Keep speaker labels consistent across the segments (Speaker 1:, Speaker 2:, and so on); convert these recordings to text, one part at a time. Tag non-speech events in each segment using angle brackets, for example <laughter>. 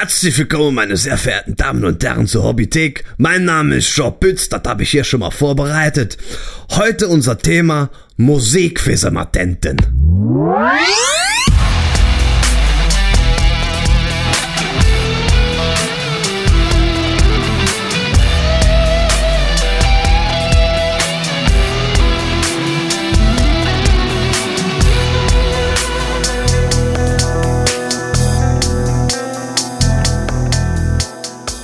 Speaker 1: Herzlich willkommen, meine sehr verehrten Damen und Herren zur Hobbythek. Mein Name ist Job Bütz, das habe ich hier schon mal vorbereitet. Heute unser Thema Musik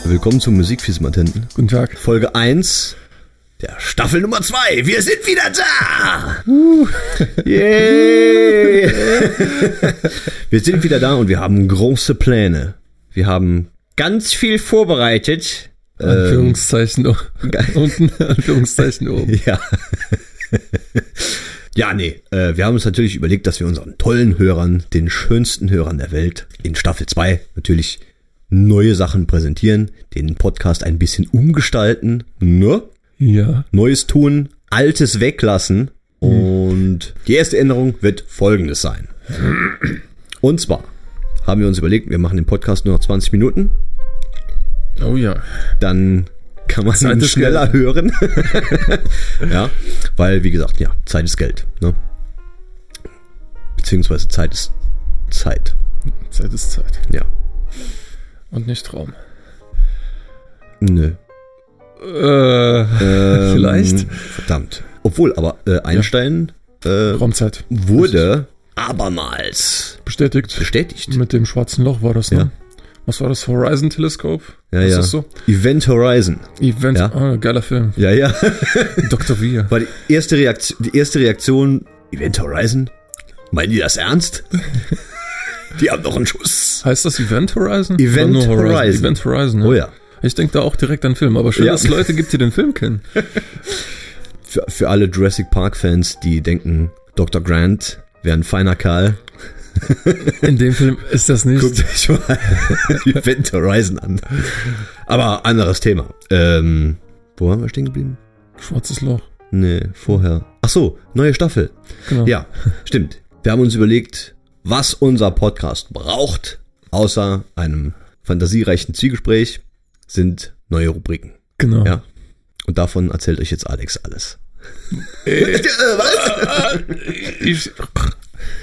Speaker 1: Willkommen zum Musikfismatenten.
Speaker 2: Guten Tag.
Speaker 1: Folge 1 der Staffel Nummer 2. Wir sind wieder da! Uh. Yeah. <laughs> wir sind wieder da und wir haben große Pläne. Wir haben ganz viel vorbereitet.
Speaker 2: Anführungszeichen ähm, <laughs> unten, Anführungszeichen oben. <laughs>
Speaker 1: Ja. Ja, nee, äh, wir haben uns natürlich überlegt, dass wir unseren tollen Hörern, den schönsten Hörern der Welt, in Staffel 2 natürlich neue Sachen präsentieren, den Podcast ein bisschen umgestalten, ne?
Speaker 2: Ja.
Speaker 1: Neues tun, Altes weglassen. Und die erste Änderung wird folgendes sein. Und zwar haben wir uns überlegt, wir machen den Podcast nur noch 20 Minuten.
Speaker 2: Oh ja.
Speaker 1: Dann kann man
Speaker 2: Zeit
Speaker 1: ihn schneller hören. <laughs> ja, weil, wie gesagt, ja, Zeit ist Geld. Ne? Beziehungsweise Zeit ist Zeit.
Speaker 2: Zeit ist Zeit.
Speaker 1: Ja.
Speaker 2: Und nicht Traum.
Speaker 1: Nö.
Speaker 2: Äh,
Speaker 1: Ähm, <laughs>
Speaker 2: Vielleicht.
Speaker 1: Verdammt. Obwohl, aber äh, Einstein äh,
Speaker 2: Raumzeit.
Speaker 1: wurde abermals
Speaker 2: Bestätigt.
Speaker 1: bestätigt.
Speaker 2: Mit dem schwarzen Loch war das, ne?
Speaker 1: Ja.
Speaker 2: Was war das? Horizon Teleskop?
Speaker 1: Ja,
Speaker 2: ist
Speaker 1: ja.
Speaker 2: das so?
Speaker 1: Event Horizon.
Speaker 2: Event.
Speaker 1: Ja.
Speaker 2: Ah, geiler Film.
Speaker 1: Ja, ja. <laughs>
Speaker 2: Dr. Wir.
Speaker 1: War die erste Reaktion, die erste Reaktion, Event Horizon? Meinen die das ernst? <laughs> die haben noch einen Schuss.
Speaker 2: Heißt das Event Horizon?
Speaker 1: Event
Speaker 2: nur
Speaker 1: Horizon.
Speaker 2: Event Horizon, ja.
Speaker 1: Oh ja.
Speaker 2: Ich denke da auch direkt an Film, aber schön,
Speaker 1: Ja.
Speaker 2: dass es Leute gibt, die den Film kennen. <laughs>
Speaker 1: Für, für alle Jurassic Park Fans, die denken, Dr. Grant wäre ein feiner Kerl, <laughs>
Speaker 2: In dem Film ist das nicht.
Speaker 1: guckt euch mal <laughs> Event Horizon an. Aber anderes Thema. Ähm, wo waren wir stehen geblieben?
Speaker 2: Schwarzes Loch.
Speaker 1: Nee, vorher. Ach so, neue Staffel.
Speaker 2: Genau.
Speaker 1: Ja, stimmt. Wir haben uns überlegt, was unser Podcast braucht, außer einem fantasiereichen Zielgespräch, sind neue Rubriken.
Speaker 2: Genau.
Speaker 1: Ja. Und davon erzählt euch jetzt Alex alles.
Speaker 2: Ich,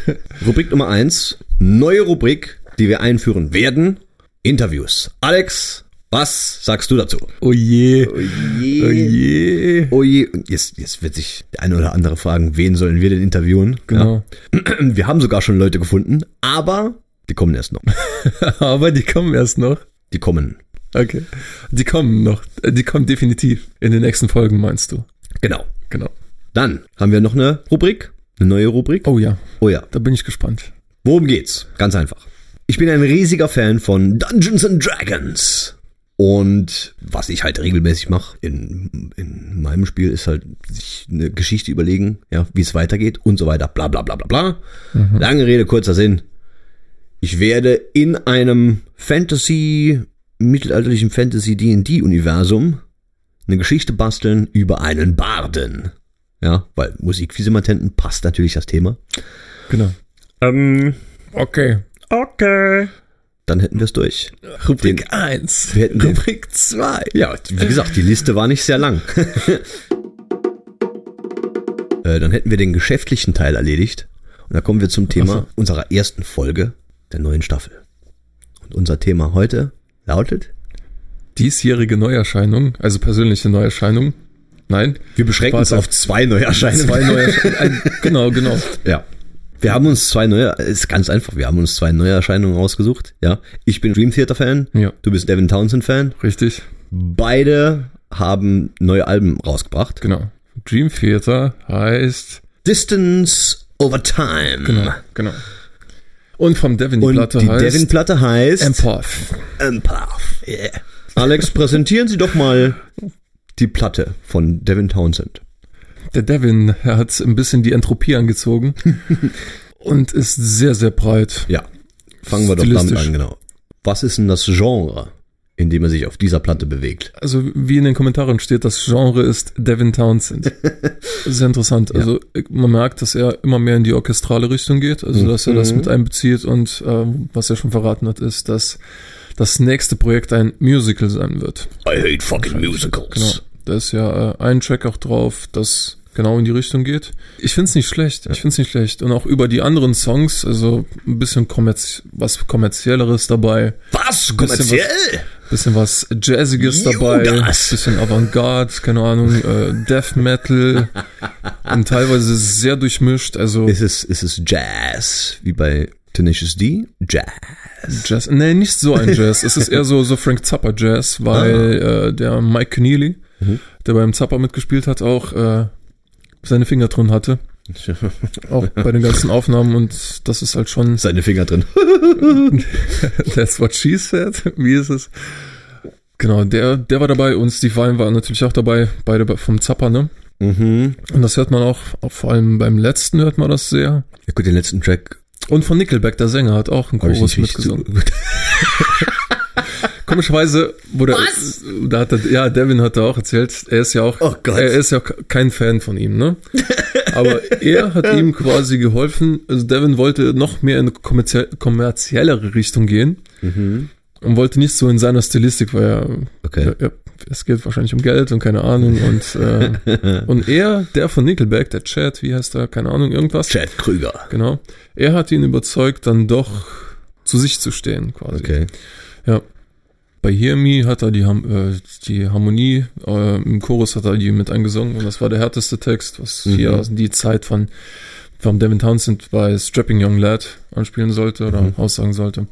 Speaker 2: <laughs>
Speaker 1: Rubrik Nummer eins, neue Rubrik, die wir einführen werden, Interviews. Alex, was sagst du dazu?
Speaker 2: oh je.
Speaker 1: Oh
Speaker 2: Oh je.
Speaker 1: Oh je, Und jetzt, jetzt wird sich der eine oder andere fragen, wen sollen wir denn interviewen?
Speaker 2: Genau.
Speaker 1: Ja. <clears throat> Wir haben sogar schon Leute gefunden, aber die kommen erst noch. <laughs>
Speaker 2: Aber die kommen erst noch.
Speaker 1: Die kommen.
Speaker 2: Okay. Die kommen noch. Die kommen definitiv. In den nächsten Folgen meinst du.
Speaker 1: Genau.
Speaker 2: Genau.
Speaker 1: Dann haben wir noch eine Rubrik, eine neue Rubrik.
Speaker 2: Oh ja.
Speaker 1: Oh ja.
Speaker 2: Da bin ich gespannt.
Speaker 1: Worum geht's? Ganz einfach. Ich bin ein riesiger Fan von Dungeons and Dragons. Und was ich halt regelmäßig mache in, in meinem Spiel ist halt sich eine Geschichte überlegen, ja, wie es weitergeht und so weiter. Bla bla bla bla bla. Lange Rede, kurzer Sinn. Ich werde in einem Fantasy, mittelalterlichen Fantasy D&D Universum eine Geschichte basteln über einen Barden. Ja, weil Musikvisimatenten passt natürlich das Thema.
Speaker 2: Genau.
Speaker 1: Ähm,
Speaker 2: Okay.
Speaker 1: okay. Dann hätten wir es durch.
Speaker 2: Rubrik
Speaker 1: Den-
Speaker 2: 1.
Speaker 1: wir hätten den-
Speaker 2: Rubrik 2.
Speaker 1: Ja, wie gesagt, die Liste war nicht sehr lang. <laughs> äh, dann hätten wir den geschäftlichen Teil erledigt. Und da kommen wir zum Thema
Speaker 2: so.
Speaker 1: unserer ersten Folge der neuen Staffel. Und unser Thema heute lautet,
Speaker 2: Diesjährige Neuerscheinung, also persönliche Neuerscheinung. Nein.
Speaker 1: wir beschränken uns
Speaker 2: Warte.
Speaker 1: auf zwei Neuerscheinungen.
Speaker 2: Zwei Neuerscheinungen. <laughs> Ein- Genau, genau.
Speaker 1: Ja. Wir haben uns zwei neue, ist ganz einfach, wir haben uns zwei Neuerscheinungen rausgesucht. Ja. Ich bin Dream Theater Fan.
Speaker 2: Ja.
Speaker 1: Du bist Devin Townsend Fan.
Speaker 2: Richtig.
Speaker 1: Beide haben neue Alben rausgebracht.
Speaker 2: Genau. Dream Theater heißt.
Speaker 1: Distance over Time.
Speaker 2: Genau. Genau. Und vom Devin die
Speaker 1: Und
Speaker 2: Platte
Speaker 1: die
Speaker 2: heißt.
Speaker 1: Devin-Platte heißt
Speaker 2: Empath.
Speaker 1: Empath. Yeah. Alex, präsentieren Sie doch mal die Platte von Devin Townsend.
Speaker 2: Der Devin, er hat ein bisschen die Entropie angezogen <laughs> und ist sehr, sehr breit.
Speaker 1: Ja, fangen wir doch damit an, genau. Was ist denn das Genre, in dem er sich auf dieser Platte bewegt?
Speaker 2: Also wie in den Kommentaren steht, das Genre ist Devin Townsend. <laughs> Sehr interessant. Also man merkt, dass er immer mehr in die orchestrale Richtung geht, also dass er das
Speaker 1: Mhm.
Speaker 2: mit einbezieht und ähm, was er schon verraten hat, ist, dass das nächste Projekt ein Musical sein wird.
Speaker 1: I hate fucking musicals.
Speaker 2: Genau. Da ist ja äh, ein Track auch drauf, das genau in die Richtung geht. Ich find's nicht schlecht. Ich find's nicht schlecht. Und auch über die anderen Songs, also ein bisschen kommerz was kommerzielleres dabei.
Speaker 1: Was?
Speaker 2: Bisschen
Speaker 1: Kommerziell?
Speaker 2: Bisschen was Jazziges dabei,
Speaker 1: Judas.
Speaker 2: bisschen Avantgarde, keine Ahnung, äh, Death Metal <laughs> und teilweise sehr durchmischt, also
Speaker 1: Ist es, ist es Jazz, wie bei Tenacious D? Jazz.
Speaker 2: Jazz. Nee, nicht so ein Jazz. es ist eher so, so Frank Zappa Jazz, weil
Speaker 1: Ah.
Speaker 2: äh, der Mike Keneally,
Speaker 1: Mhm.
Speaker 2: der beim Zappa mitgespielt hat, auch äh, seine Finger drin hatte. <laughs> Auch bei den ganzen Aufnahmen und das ist halt schon
Speaker 1: Seine Finger drin. <laughs>
Speaker 2: That's what she said. Wie ist es? Genau, der, der war dabei und Steve Vai war natürlich auch dabei, beide vom Zappa, ne?
Speaker 1: Mhm.
Speaker 2: Und das hört man auch, auch vor allem beim letzten hört man das sehr.
Speaker 1: Ja gut, den letzten Track
Speaker 2: Und von Nickelback, der Sänger, hat auch einen Chorus mitgesungen. <laughs> Komischerweise wurde, da hat er, ja, Devin hat da auch erzählt, er ist ja auch,
Speaker 1: Oh Gott.
Speaker 2: er ist ja kein Fan von ihm, ne? Aber er hat <laughs> ihm quasi geholfen, also Devin wollte noch mehr in eine kommerzie kommerziellere Richtung gehen
Speaker 1: Mhm.
Speaker 2: und wollte nicht so in seiner Stilistik, weil er,
Speaker 1: Okay.
Speaker 2: ja, ja, es geht wahrscheinlich um Geld und keine Ahnung und, äh, <laughs> und er, der von Nickelback, der Chad, wie heißt er, keine Ahnung, irgendwas.
Speaker 1: Chad Krüger.
Speaker 2: Genau. Er hat ihn überzeugt, dann doch zu sich zu stehen, quasi.
Speaker 1: Okay.
Speaker 2: Ja. Bei Hear Me hat er die, Ham- äh, die Harmonie, äh, im Chorus hat er die mit eingesungen und das war der härteste Text, was
Speaker 1: Mhm.
Speaker 2: hier die Zeit von, von Devin Townsend bei Strapping Young Lad anspielen sollte oder
Speaker 1: Mhm.
Speaker 2: aussagen sollte.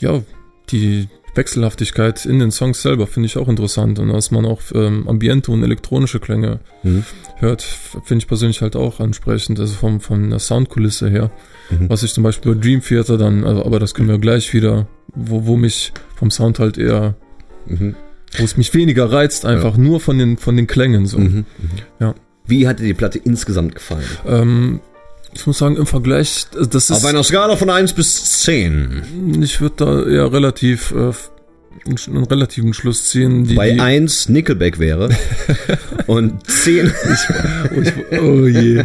Speaker 2: Ja, die Wechselhaftigkeit in den Songs selber finde ich auch interessant und dass man auch ähm, Ambiente und elektronische Klänge
Speaker 1: Mhm.
Speaker 2: hört, finde ich persönlich halt auch ansprechend, also vom, von der Soundkulisse her.
Speaker 1: Mhm.
Speaker 2: Was ich zum Beispiel bei Dream Theater dann, also, aber das können wir gleich wieder, wo, wo mich vom Sound halt eher,
Speaker 1: Mhm.
Speaker 2: wo es mich weniger reizt, einfach nur von den, von den Klängen so.
Speaker 1: Mhm. Mhm.
Speaker 2: Ja.
Speaker 1: Wie hat dir die Platte insgesamt gefallen?
Speaker 2: Ähm, ich muss sagen, im Vergleich, das ist,
Speaker 1: Auf einer Skala von 1 bis 10.
Speaker 2: ich würde da eher relativ, äh, einen, relativen Schluss ziehen. Die,
Speaker 1: Bei
Speaker 2: die,
Speaker 1: 1 Nickelback wäre <laughs> und 10
Speaker 2: oh, ich, oh je.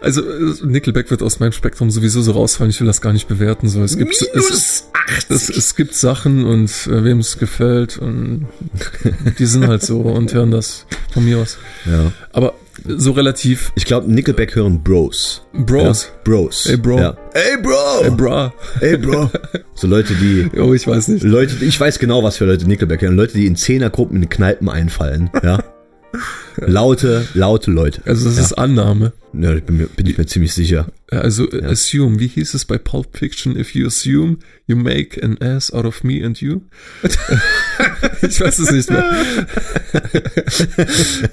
Speaker 2: Also äh, Nickelback wird aus meinem Spektrum sowieso so rausfallen. Ich will das gar nicht bewerten. So, es gibt es,
Speaker 1: minus 8.
Speaker 2: es, es gibt Sachen und äh, wem es gefällt und <laughs> die sind halt so und hören das von mir aus.
Speaker 1: Ja.
Speaker 2: Aber so relativ
Speaker 1: Ich glaube, Nickelback hören Bros.
Speaker 2: Bros.
Speaker 1: Ja? Bros.
Speaker 2: Ey, Bro.
Speaker 1: Ja. Ey, Bro.
Speaker 2: Ey, bra.
Speaker 1: Ey, Bro. So Leute, die <laughs>
Speaker 2: Oh, ich weiß nicht.
Speaker 1: Leute, ich weiß genau, was für Leute Nickelback hören. Leute, die in Zehnergruppen in Kneipen einfallen. Ja. Laute, laute Leute.
Speaker 2: Also das ist Annahme.
Speaker 1: Ja, ich bin, mir, bin ich mir ziemlich sicher.
Speaker 2: Ja, Also äh, assume, wie hieß es bei Pulp Fiction? If you assume, you make an ass out of me and you. <laughs> ich weiß es nicht mehr. <laughs>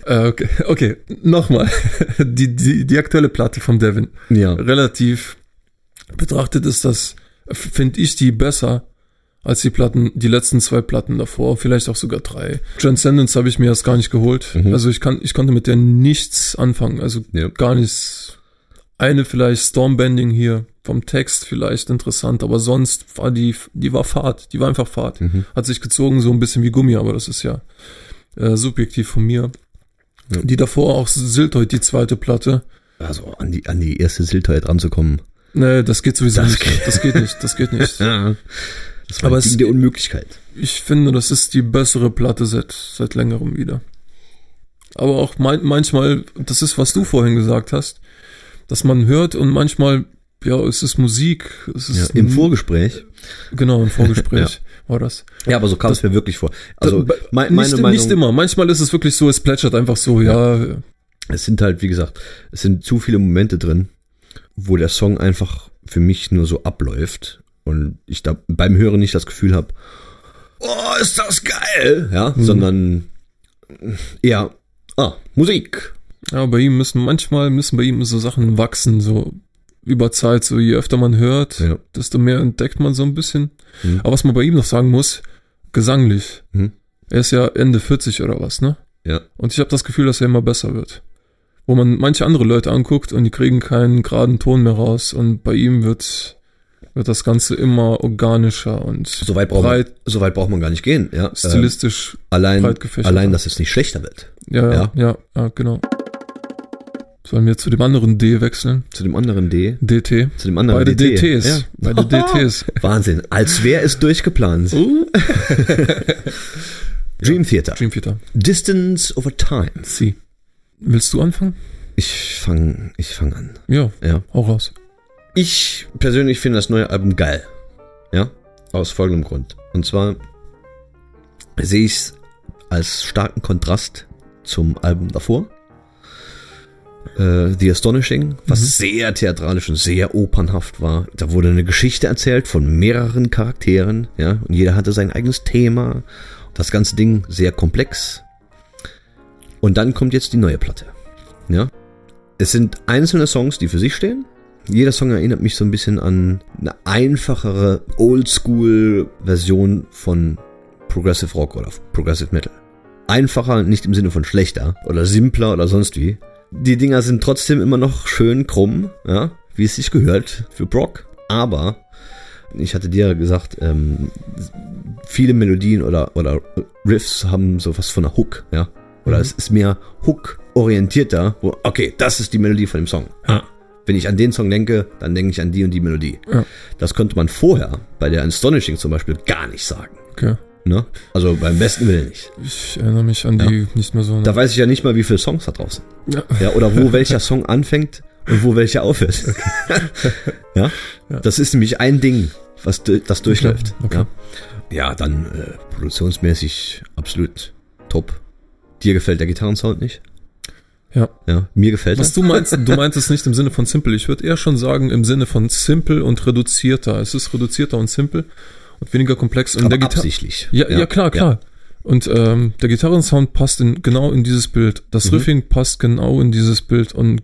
Speaker 2: äh, okay, okay, nochmal. Die, die, die aktuelle Platte von Devin.
Speaker 1: Ja.
Speaker 2: Relativ betrachtet ist das, finde ich die besser als die Platten, die letzten zwei Platten davor, vielleicht auch sogar drei. Transcendence habe ich mir erst gar nicht geholt.
Speaker 1: Mhm.
Speaker 2: Also ich kann, ich konnte mit der nichts anfangen. Also
Speaker 1: Ja.
Speaker 2: gar nichts. Eine vielleicht Stormbending hier vom Text vielleicht interessant, aber sonst war die, die war Fahrt, die war einfach Fahrt.
Speaker 1: Mhm.
Speaker 2: Hat sich gezogen so ein bisschen wie Gummi, aber das ist ja äh, subjektiv von mir.
Speaker 1: Ja.
Speaker 2: Die davor auch Siltoid, die zweite Platte.
Speaker 1: Also an die, an die erste Silteuer dran zu kommen.
Speaker 2: Nee, das geht sowieso
Speaker 1: Das
Speaker 2: nicht.
Speaker 1: geht-
Speaker 2: Das geht nicht, das geht nicht.
Speaker 1: Ja. <laughs> <laughs> Das war
Speaker 2: Aber
Speaker 1: ein
Speaker 2: es-
Speaker 1: Ding der Unmöglichkeit.
Speaker 2: Ich finde, das ist die bessere Platte seit, seit längerem wieder. Aber auch mein, manchmal, das ist, was du vorhin gesagt hast, dass man hört und manchmal, ja, es ist Musik, es
Speaker 1: Ja,
Speaker 2: ist
Speaker 1: Im Vorgespräch.
Speaker 2: genau im Vorgespräch <laughs> war das.
Speaker 1: Ja, aber so kam es mir wirklich vor. Also
Speaker 2: Da-
Speaker 1: mein, meine
Speaker 2: nicht,
Speaker 1: Meinung,
Speaker 2: nicht immer. Manchmal ist es wirklich so, es plätschert einfach so, ja,
Speaker 1: es sind halt, wie gesagt, es sind zu viele Momente drin, wo der Song einfach für mich nur so abläuft und ich da beim Hören nicht das Gefühl habe, oh, ist das geil, ja,
Speaker 2: Mhm.
Speaker 1: sondern eher, ah, Musik.
Speaker 2: ja, bei ihm müssen manchmal müssen bei ihm so Sachen wachsen, so über Zeit, so je öfter man hört,
Speaker 1: Ja.
Speaker 2: desto mehr entdeckt man so ein bisschen.
Speaker 1: Mhm.
Speaker 2: Aber was man bei ihm noch sagen muss, gesanglich.
Speaker 1: Mhm.
Speaker 2: Er ist ja Ende 40 oder was, ne?
Speaker 1: Ja.
Speaker 2: Und ich habe das Gefühl, dass er immer besser wird. Wo man manche andere Leute anguckt und die kriegen keinen geraden Ton mehr raus und bei ihm wird, wird das Ganze immer organischer und
Speaker 1: So weit braucht man,
Speaker 2: breit,
Speaker 1: so weit braucht man gar nicht gehen, ja. Ähm,
Speaker 2: stilistisch
Speaker 1: allein,
Speaker 2: breit gefächert.
Speaker 1: allein, dass es nicht schlechter wird.
Speaker 2: Ja, ja,
Speaker 1: Ja.
Speaker 2: ja, genau. Sollen wir zu dem anderen D wechseln?
Speaker 1: Zu dem anderen D.
Speaker 2: DT.
Speaker 1: Zu dem anderen
Speaker 2: Beide
Speaker 1: DT.
Speaker 2: DTs.
Speaker 1: Ja.
Speaker 2: Beide <laughs> DTs.
Speaker 1: Wahnsinn. Als wäre es durchgeplant.
Speaker 2: Uh. <laughs>
Speaker 1: Dream Theater.
Speaker 2: Dream Theater.
Speaker 1: Distance over Time.
Speaker 2: C. Willst du anfangen?
Speaker 1: Ich fange ich fang an.
Speaker 2: Ja,
Speaker 1: Ja.
Speaker 2: hau raus.
Speaker 1: Ich persönlich finde das neue Album geil. Ja. Aus folgendem Grund. Und zwar sehe ich es als starken Kontrast zum Album davor. Äh, The Astonishing, was
Speaker 2: Mhm.
Speaker 1: sehr theatralisch und sehr opernhaft war. Da wurde eine Geschichte erzählt von mehreren Charakteren, ja, und jeder hatte sein eigenes Thema. Das ganze Ding sehr komplex. Und dann kommt jetzt die neue Platte. Ja. Es sind einzelne Songs, die für sich stehen. Jeder Song erinnert mich so ein bisschen an eine einfachere Oldschool-Version von Progressive Rock oder Progressive Metal. Einfacher, nicht im Sinne von schlechter oder simpler oder sonst wie. Die Dinger sind trotzdem immer noch schön krumm, ja, wie es sich gehört für Brock. Aber ich hatte dir gesagt, ähm, viele Melodien oder, oder Riffs haben sowas von einer Hook, ja. Oder
Speaker 2: Mhm.
Speaker 1: es ist mehr Hook-orientierter, wo, okay, das ist die Melodie von dem Song.
Speaker 2: Ja.
Speaker 1: Wenn ich an den Song denke, dann denke ich an die und die Melodie.
Speaker 2: Ja.
Speaker 1: Das konnte man vorher bei der Astonishing zum Beispiel gar nicht sagen.
Speaker 2: Okay.
Speaker 1: Ne? Also beim besten Willen nicht.
Speaker 2: Ich erinnere mich an die nicht mehr so.
Speaker 1: Da weiß ich ja nicht mal, wie viele Songs da draußen.
Speaker 2: ja.
Speaker 1: Ja, oder wo <laughs> welcher Song anfängt und wo welcher aufhört. <laughs> ja?
Speaker 2: Ja.
Speaker 1: Das ist nämlich ein Ding, was das durchläuft.
Speaker 2: Okay.
Speaker 1: Ja. ja, dann äh, produktionsmäßig absolut top. Dir gefällt der Gitarrensound nicht?
Speaker 2: Ja.
Speaker 1: Ja, mir gefällt
Speaker 2: Was
Speaker 1: er.
Speaker 2: du meinst, du <laughs> meinst es nicht im Sinne von simple. Ich würde eher schon sagen im Sinne von simple und reduzierter. Es ist reduzierter und simple und weniger komplex. Und
Speaker 1: Aber
Speaker 2: der
Speaker 1: absichtlich.
Speaker 2: ja, ja, klar, klar. Und ähm, der Gitarrensound passt in, genau in dieses Bild. Das
Speaker 1: Mhm.
Speaker 2: Riffing passt genau in dieses Bild und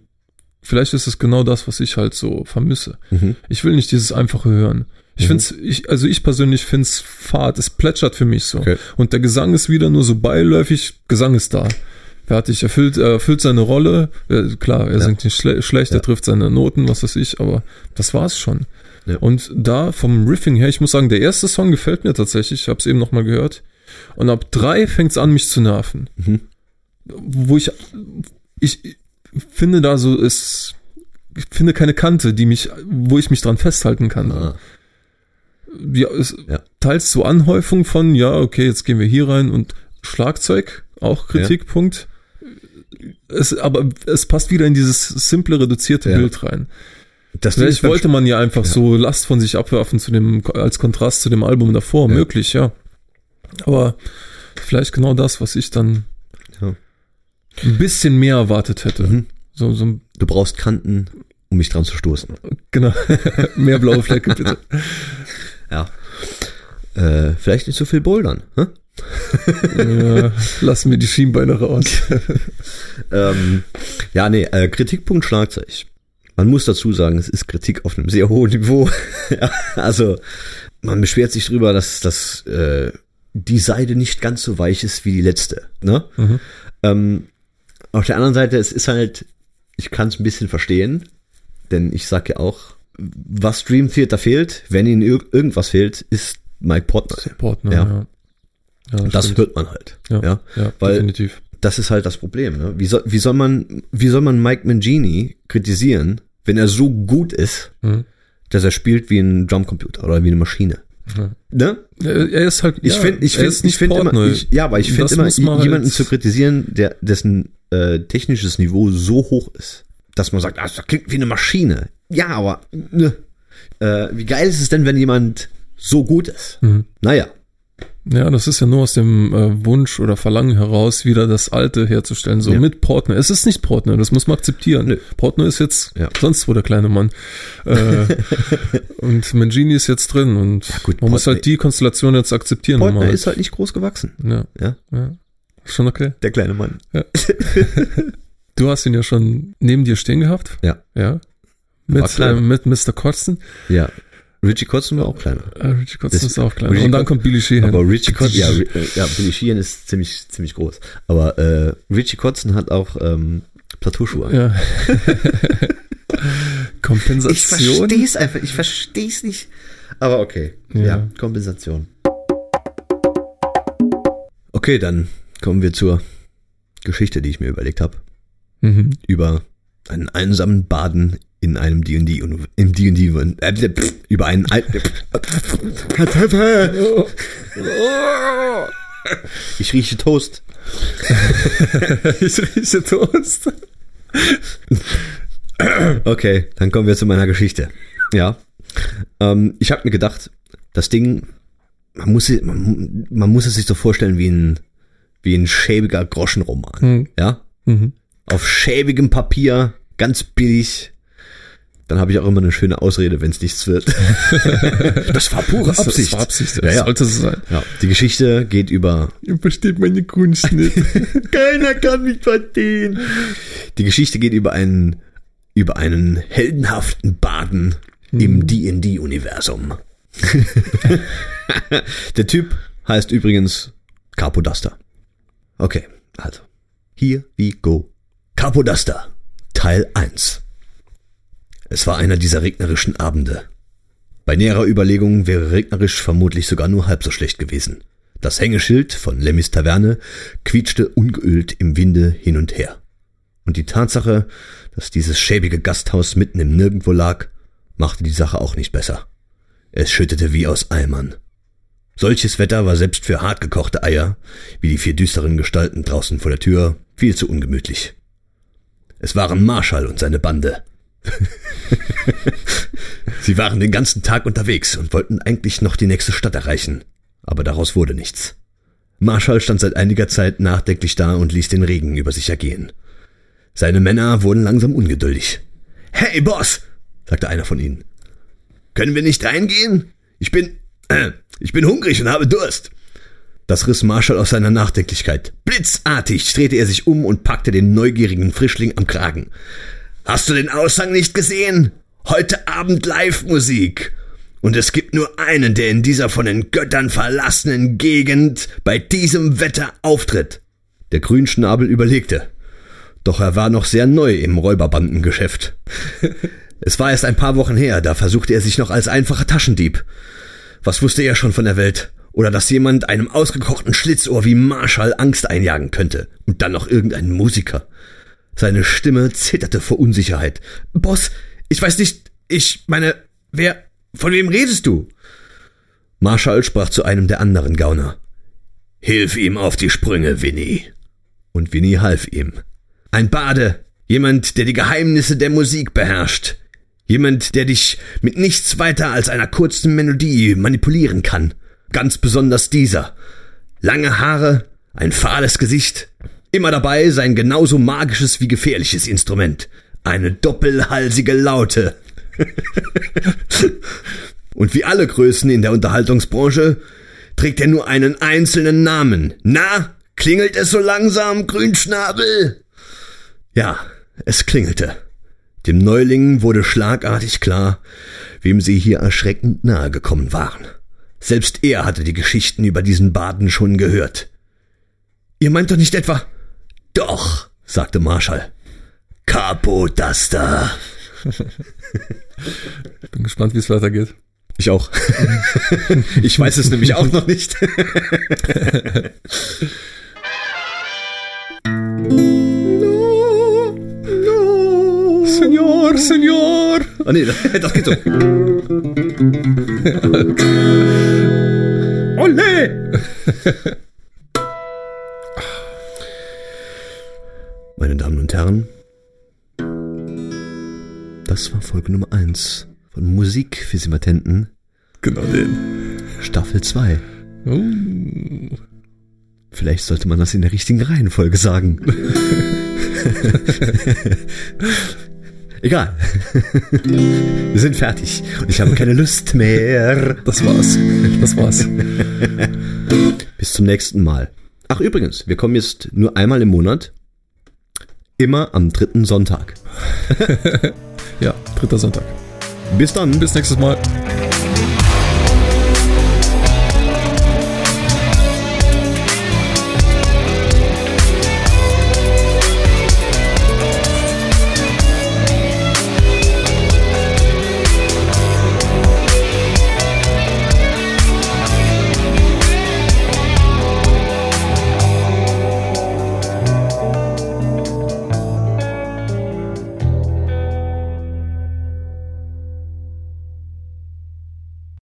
Speaker 2: vielleicht ist es genau das, was ich halt so vermisse.
Speaker 1: Mhm.
Speaker 2: Ich will nicht dieses einfache hören. Ich find's, ich, also ich persönlich find's fad, es plätschert für mich so.
Speaker 1: Okay.
Speaker 2: Und der Gesang ist wieder nur so beiläufig, Gesang ist da. Fertig, erfüllt, er erfüllt seine Rolle. Klar, er
Speaker 1: Ja.
Speaker 2: singt nicht schle schlecht,
Speaker 1: Ja.
Speaker 2: er trifft seine Noten, was weiß ich, aber das war's schon.
Speaker 1: Ja.
Speaker 2: Und da vom Riffing her, ich muss sagen, der erste Song gefällt mir tatsächlich, ich habe es eben nochmal gehört. Und ab drei fängt's an, mich zu nerven.
Speaker 1: Mhm.
Speaker 2: Wo ich, ich finde da so, es, ich finde keine Kante, die mich, wo ich mich dran festhalten kann.
Speaker 1: Ah,
Speaker 2: Ja, es,
Speaker 1: Ja.
Speaker 2: teils so Anhäufung von, ja, okay, jetzt gehen wir hier rein und Schlagzeug, auch Kritikpunkt. Es, aber es passt wieder in dieses simple, reduzierte
Speaker 1: Ja.
Speaker 2: Bild rein.
Speaker 1: das
Speaker 2: Vielleicht wollte man ja einfach
Speaker 1: Ja.
Speaker 2: so Last von sich abwerfen zu dem, als Kontrast zu dem Album davor,
Speaker 1: Ja.
Speaker 2: möglich, ja. Aber vielleicht genau das, was ich dann
Speaker 1: Ja.
Speaker 2: ein bisschen mehr erwartet hätte.
Speaker 1: Mhm.
Speaker 2: So, so
Speaker 1: Du brauchst Kanten, um mich dran zu stoßen.
Speaker 2: genau, <laughs> mehr blaue Flecke, bitte.
Speaker 1: Ja. Äh, vielleicht nicht so viel Bouldern. Hä?
Speaker 2: Ja, lassen wir die Schienbeine raus. <laughs>
Speaker 1: Ähm, ja, nee, äh, Kritikpunkt Schlagzeug. Man muss dazu sagen, es ist Kritik auf einem sehr hohen Niveau. <laughs> ja, also, man beschwert sich drüber, dass, dass äh, die Seide nicht ganz so weich ist wie die letzte. Ne?
Speaker 2: Mhm.
Speaker 1: Ähm, auf der anderen Seite, es ist halt, ich kann es ein bisschen verstehen, denn ich sag ja auch, was Dream Theater fehlt, wenn ihnen ir irgendwas fehlt, ist Mike Portner.
Speaker 2: Partner,
Speaker 1: Ja.
Speaker 2: ja. Ja.
Speaker 1: Das
Speaker 2: stimmt.
Speaker 1: hört man halt.
Speaker 2: ja,
Speaker 1: ja.
Speaker 2: ja,
Speaker 1: weil-
Speaker 2: definitiv.
Speaker 1: Das ist halt das Problem. Ne? Wie, soll, wie, soll man, wie soll man Mike Mangini kritisieren, wenn er so gut ist,
Speaker 2: Mhm.
Speaker 1: dass er spielt wie ein Drumcomputer oder wie eine Maschine?
Speaker 2: Ja.
Speaker 1: Ne?
Speaker 2: Er ist halt,
Speaker 1: Ich
Speaker 2: ja,
Speaker 1: finde, ich finde, ich finde immer, ich, ja, aber ich finde
Speaker 2: Das
Speaker 1: immer, jemanden
Speaker 2: halt-
Speaker 1: zu kritisieren, der dessen äh, technisches Niveau so hoch ist, dass man sagt, ah, das klingt wie eine Maschine. Ja, aber ne. äh, wie geil ist es denn, wenn jemand so gut ist?
Speaker 2: Mhm.
Speaker 1: Naja,
Speaker 2: Ja, das ist ja nur aus dem äh, Wunsch oder Verlangen heraus, wieder das Alte herzustellen, so
Speaker 1: Ja.
Speaker 2: mit Portner. Es ist nicht Portner, das muss man akzeptieren.
Speaker 1: Nö.
Speaker 2: Portner ist jetzt
Speaker 1: Ja.
Speaker 2: sonst wo der kleine Mann. Äh, <laughs> und Mangini ist jetzt drin und
Speaker 1: gut,
Speaker 2: man muss
Speaker 1: Portner-
Speaker 2: halt die Konstellation jetzt akzeptieren.
Speaker 1: Portner
Speaker 2: normal.
Speaker 1: ist halt nicht groß gewachsen.
Speaker 2: ja,
Speaker 1: Ja,
Speaker 2: ja, schon okay.
Speaker 1: der kleine Mann. <laughs>
Speaker 2: Du hast ihn ja schon neben dir stehen gehabt.
Speaker 1: Ja.
Speaker 2: Ja. Mit, äh, mit Mr. Kotzen.
Speaker 1: Ja. Richie Kotzen war auch kleiner.
Speaker 2: Äh, Richie Kotzen
Speaker 1: Das-
Speaker 2: ist auch klein.
Speaker 1: Richie
Speaker 2: Und dann kommt Billy Sheehan.
Speaker 1: Aber Richie Kotzen, ja, äh, ja, Billy Sheehan ist ziemlich, ziemlich groß. Aber äh, Richie Kotzen hat auch ähm, Plateauschuhe.
Speaker 2: ja. <laughs> Kompensation.
Speaker 1: es einfach, ich verstehe es nicht. Aber okay, ja.
Speaker 2: Ja.
Speaker 1: Kompensation. Okay, dann kommen wir zur Geschichte, die ich mir überlegt habe.
Speaker 2: Mhm.
Speaker 1: Über einen einsamen Baden in einem D&D im D&D äh, über einen Al Ich rieche Toast. <laughs>
Speaker 2: ich rieche Toast.
Speaker 1: Okay, dann kommen wir zu meiner Geschichte. Ja. Ähm, ich habe mir gedacht, das Ding, man muss, man, man muss es sich so vorstellen wie ein, wie ein schäbiger Groschenroman.
Speaker 2: Hm.
Speaker 1: Ja?
Speaker 2: Mhm.
Speaker 1: Auf schäbigem Papier, ganz billig. Dann habe ich auch immer eine schöne Ausrede, wenn es nichts wird. <laughs> das war pure
Speaker 2: Das,
Speaker 1: Absicht.
Speaker 2: das war Absicht. Das
Speaker 1: Ja, ja.
Speaker 2: sollte so sein.
Speaker 1: Ja, die Geschichte geht über
Speaker 2: Ihr versteht meine Kunst nicht. <laughs>
Speaker 1: Keiner kann mich verstehen. Die Geschichte geht über einen, über einen heldenhaften Baden im D&D-Universum. <laughs> Der Typ heißt übrigens Capodaster. Okay, also. Here we go. Capodaster, Teil 1. Es war einer dieser regnerischen Abende. Bei näherer Überlegung wäre regnerisch vermutlich sogar nur halb so schlecht gewesen. Das Hängeschild von Lemmys Taverne quietschte ungeölt im Winde hin und her. Und die Tatsache, dass dieses schäbige Gasthaus mitten im Nirgendwo lag, machte die Sache auch nicht besser. Es schüttete wie aus Eimern. Solches Wetter war selbst für hartgekochte Eier, wie die vier düsteren Gestalten draußen vor der Tür, viel zu ungemütlich. Es waren Marschall und seine Bande. Sie waren den ganzen Tag unterwegs und wollten eigentlich noch die nächste Stadt erreichen, aber daraus wurde nichts. Marschall stand seit einiger Zeit nachdenklich da und ließ den Regen über sich ergehen. Seine Männer wurden langsam ungeduldig. Hey, Boss, sagte einer von ihnen. Können wir nicht reingehen? Ich bin, äh, <clears throat> ich bin hungrig und habe Durst. Das riss Marshall aus seiner Nachdenklichkeit. Blitzartig drehte er sich um und packte den neugierigen Frischling am Kragen. Hast du den Aushang nicht gesehen? Heute Abend Live-Musik. Und es gibt nur einen, der in dieser von den Göttern verlassenen Gegend bei diesem Wetter auftritt. Der Grünschnabel überlegte. Doch er war noch sehr neu im Räuberbandengeschäft. <laughs> Es war erst ein paar Wochen her, da versuchte er sich noch als einfacher Taschendieb. Was wusste er schon von der Welt? Oder dass jemand einem ausgekochten Schlitzohr wie Marshall Angst einjagen könnte. Und dann noch irgendein Musiker. Seine Stimme zitterte vor Unsicherheit. Boss, ich weiß nicht, ich meine, wer, von wem redest du? Marshall sprach zu einem der anderen Gauner. Hilf ihm auf die Sprünge, Winnie. Und Winnie half ihm. Ein Bade, jemand, der die Geheimnisse der Musik beherrscht. Jemand, der dich mit nichts weiter als einer kurzen Melodie manipulieren kann. Ganz besonders dieser. Lange Haare, ein fahles Gesicht. Immer dabei sein genauso magisches wie gefährliches Instrument. Eine doppelhalsige Laute. <laughs> Und wie alle Größen in der Unterhaltungsbranche trägt er nur einen einzelnen Namen. Na, klingelt es so langsam, Grünschnabel? Ja, es klingelte. Dem Neuling wurde schlagartig klar, wem sie hier erschreckend nahe gekommen waren. Selbst er hatte die Geschichten über diesen Baden schon gehört. Ihr meint doch nicht etwa? Doch, sagte Marshall. Capo Duster.
Speaker 2: Bin gespannt, wie es weitergeht.
Speaker 1: Ich auch. <laughs> ich weiß es nämlich auch noch nicht. no, no.
Speaker 2: Senor, Senor!
Speaker 1: Oh nee, das, <laughs> das geht so. <laughs> Olle! Meine Damen und Herren, das war Folge Nummer 1 von Musik für Simatenten,
Speaker 2: Genau den.
Speaker 1: Staffel 2.
Speaker 2: Oh.
Speaker 1: Vielleicht sollte man das in der richtigen Reihenfolge sagen. <laughs> Egal. Wir sind fertig und ich habe keine Lust mehr.
Speaker 2: Das war's. Das war's. <laughs>
Speaker 1: Bis zum nächsten Mal. Ach übrigens, wir kommen jetzt nur einmal im Monat. Immer am dritten Sonntag. <laughs> <laughs>
Speaker 2: Ja, dritter Sonntag.
Speaker 1: Bis dann.
Speaker 2: Bis nächstes Mal.